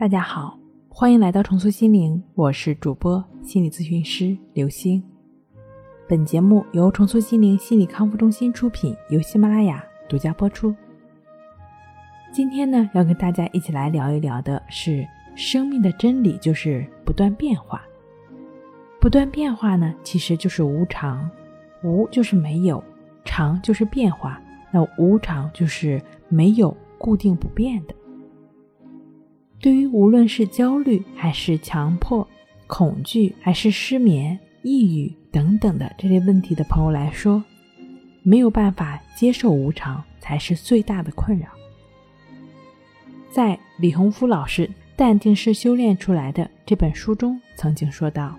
大家好，欢迎来到重塑心灵，我是主播心理咨询师刘星。本节目由重塑心灵心理康复中心出品，由喜马拉雅独家播出。今天呢，要跟大家一起来聊一聊的是生命的真理，就是不断变化。不断变化呢，其实就是无常，无就是没有，常就是变化，那无常就是没有固定不变的。对于无论是焦虑还是强迫、恐惧还是失眠、抑郁等等的这类问题的朋友来说，没有办法接受无常才是最大的困扰。在李洪福老师《淡定是修炼出来的》这本书中曾经说到，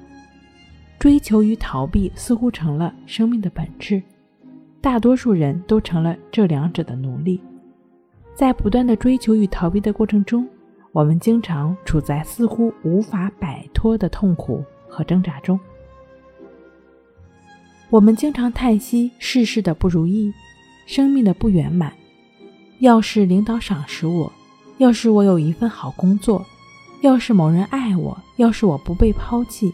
追求与逃避似乎成了生命的本质，大多数人都成了这两者的奴隶，在不断的追求与逃避的过程中。我们经常处在似乎无法摆脱的痛苦和挣扎中，我们经常叹息世事的不如意，生命的不圆满。要是领导赏识我，要是我有一份好工作，要是某人爱我，要是我不被抛弃，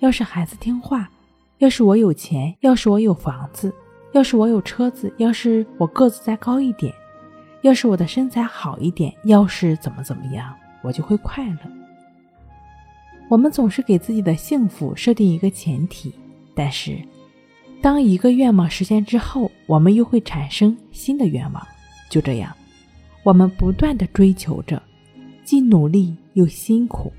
要是孩子听话，要是我有钱，要是我有房子，要是我有车子，要是我个子再高一点。要是我的身材好一点，要是怎么怎么样，我就会快乐。我们总是给自己的幸福设定一个前提，但是当一个愿望实现之后，我们又会产生新的愿望。就这样，我们不断的追求着，既努力又辛苦。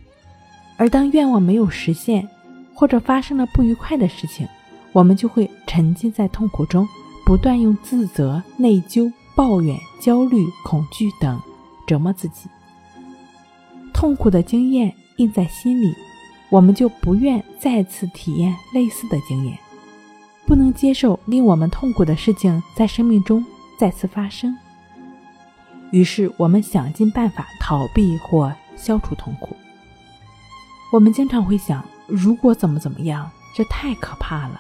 而当愿望没有实现，或者发生了不愉快的事情，我们就会沉浸在痛苦中，不断用自责、内疚。抱怨、焦虑、恐惧等折磨自己，痛苦的经验印在心里，我们就不愿再次体验类似的经验，不能接受令我们痛苦的事情在生命中再次发生。于是，我们想尽办法逃避或消除痛苦。我们经常会想：如果怎么怎么样，这太可怕了；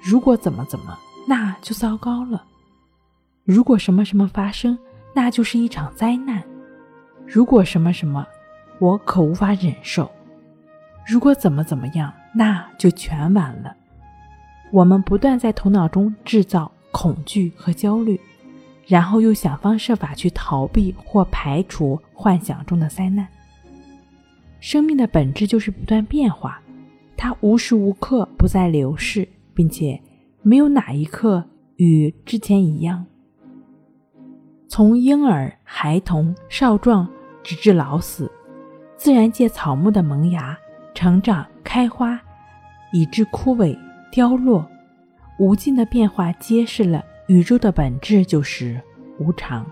如果怎么怎么，那就糟糕了。如果什么什么发生，那就是一场灾难；如果什么什么，我可无法忍受；如果怎么怎么样，那就全完了。我们不断在头脑中制造恐惧和焦虑，然后又想方设法去逃避或排除幻想中的灾难。生命的本质就是不断变化，它无时无刻不在流逝，并且没有哪一刻与之前一样。从婴儿、孩童、少壮，直至老死，自然界草木的萌芽、成长、开花，以致枯萎、凋落，无尽的变化揭示了宇宙的本质就是无常。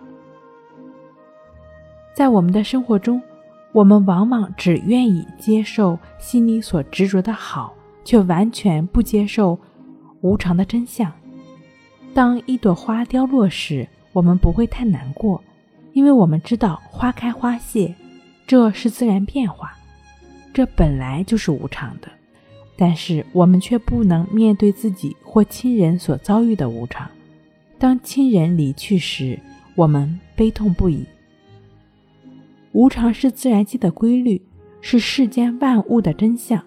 在我们的生活中，我们往往只愿意接受心里所执着的好，却完全不接受无常的真相。当一朵花凋落时，我们不会太难过，因为我们知道花开花谢，这是自然变化，这本来就是无常的。但是我们却不能面对自己或亲人所遭遇的无常。当亲人离去时，我们悲痛不已。无常是自然界的规律，是世间万物的真相，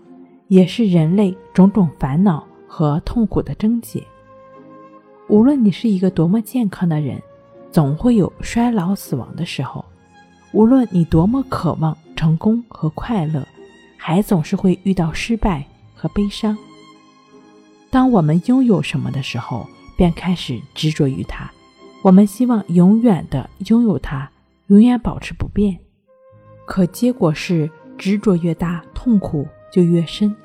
也是人类种种烦恼和痛苦的症结。无论你是一个多么健康的人。总会有衰老、死亡的时候。无论你多么渴望成功和快乐，还总是会遇到失败和悲伤。当我们拥有什么的时候，便开始执着于它。我们希望永远的拥有它，永远保持不变。可结果是，执着越大，痛苦就越深。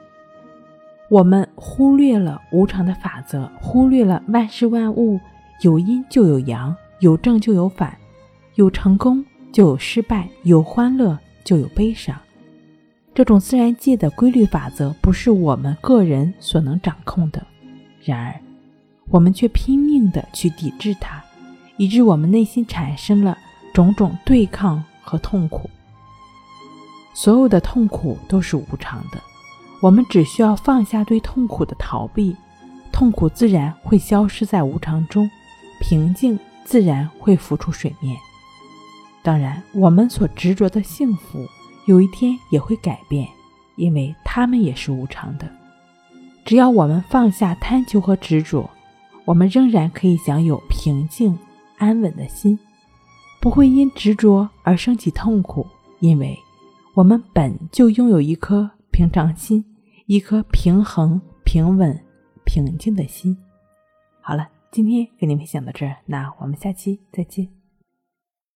我们忽略了无常的法则，忽略了万事万物有阴就有阳。有正就有反，有成功就有失败，有欢乐就有悲伤。这种自然界的规律法则不是我们个人所能掌控的。然而，我们却拼命地去抵制它，以致我们内心产生了种种对抗和痛苦。所有的痛苦都是无常的，我们只需要放下对痛苦的逃避，痛苦自然会消失在无常中，平静。自然会浮出水面。当然，我们所执着的幸福，有一天也会改变，因为他们也是无常的。只要我们放下贪求和执着，我们仍然可以享有平静安稳的心，不会因执着而升起痛苦，因为我们本就拥有一颗平常心，一颗平衡、平稳、平静的心。好了，今天给您分享到这儿，那我们下期再见。